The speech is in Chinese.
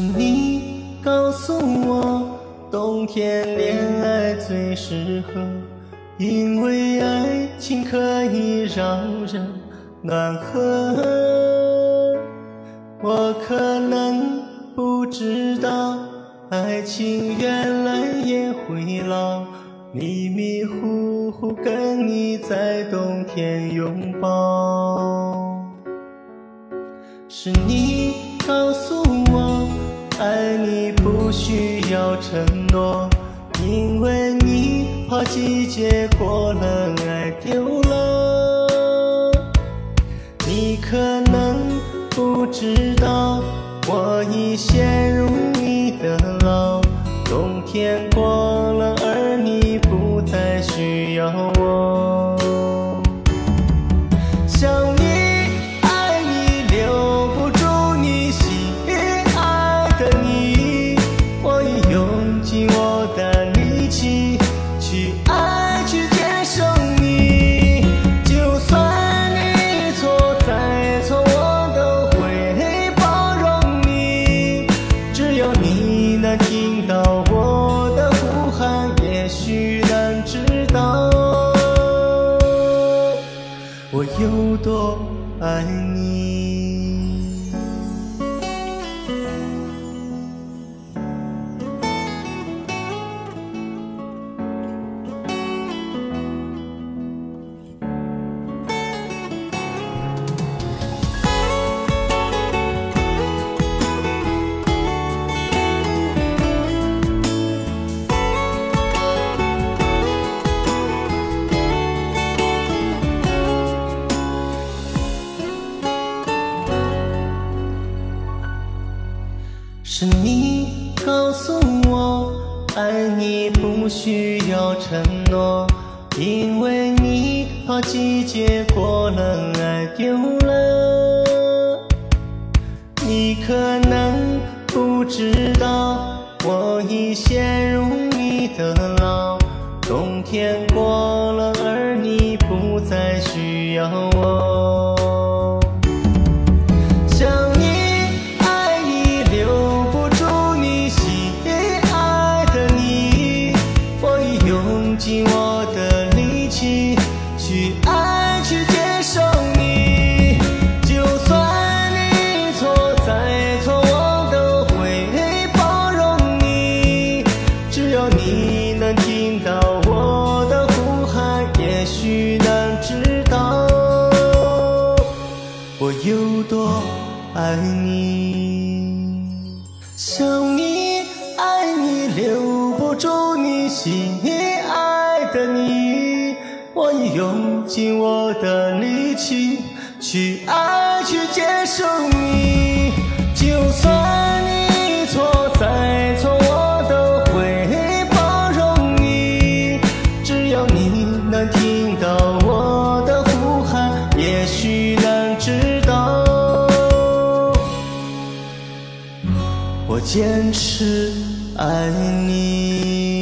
是你告诉我，冬天恋爱最适合，因为爱情可以让人暖和。我可能不知道，爱情原来也会老，迷迷糊糊跟你在冬天拥抱。是你告诉我，爱你不需要承诺，因为你怕季节过了，爱丢了。你可能不知道，我已陷入你的牢，冬天过我的呼喊，也许能知道。我有多爱你。是你告诉我，爱你不需要承诺，因为你怕季节过了，爱丢了。你可能不知道，我已陷入你的牢，冬天过了，而你不再需要我。你能听到我的呼喊，也许能知道。我有多爱你，想你，爱你，留不住你心爱的你，我已用尽我的力气去爱，去接受你。坚持爱你。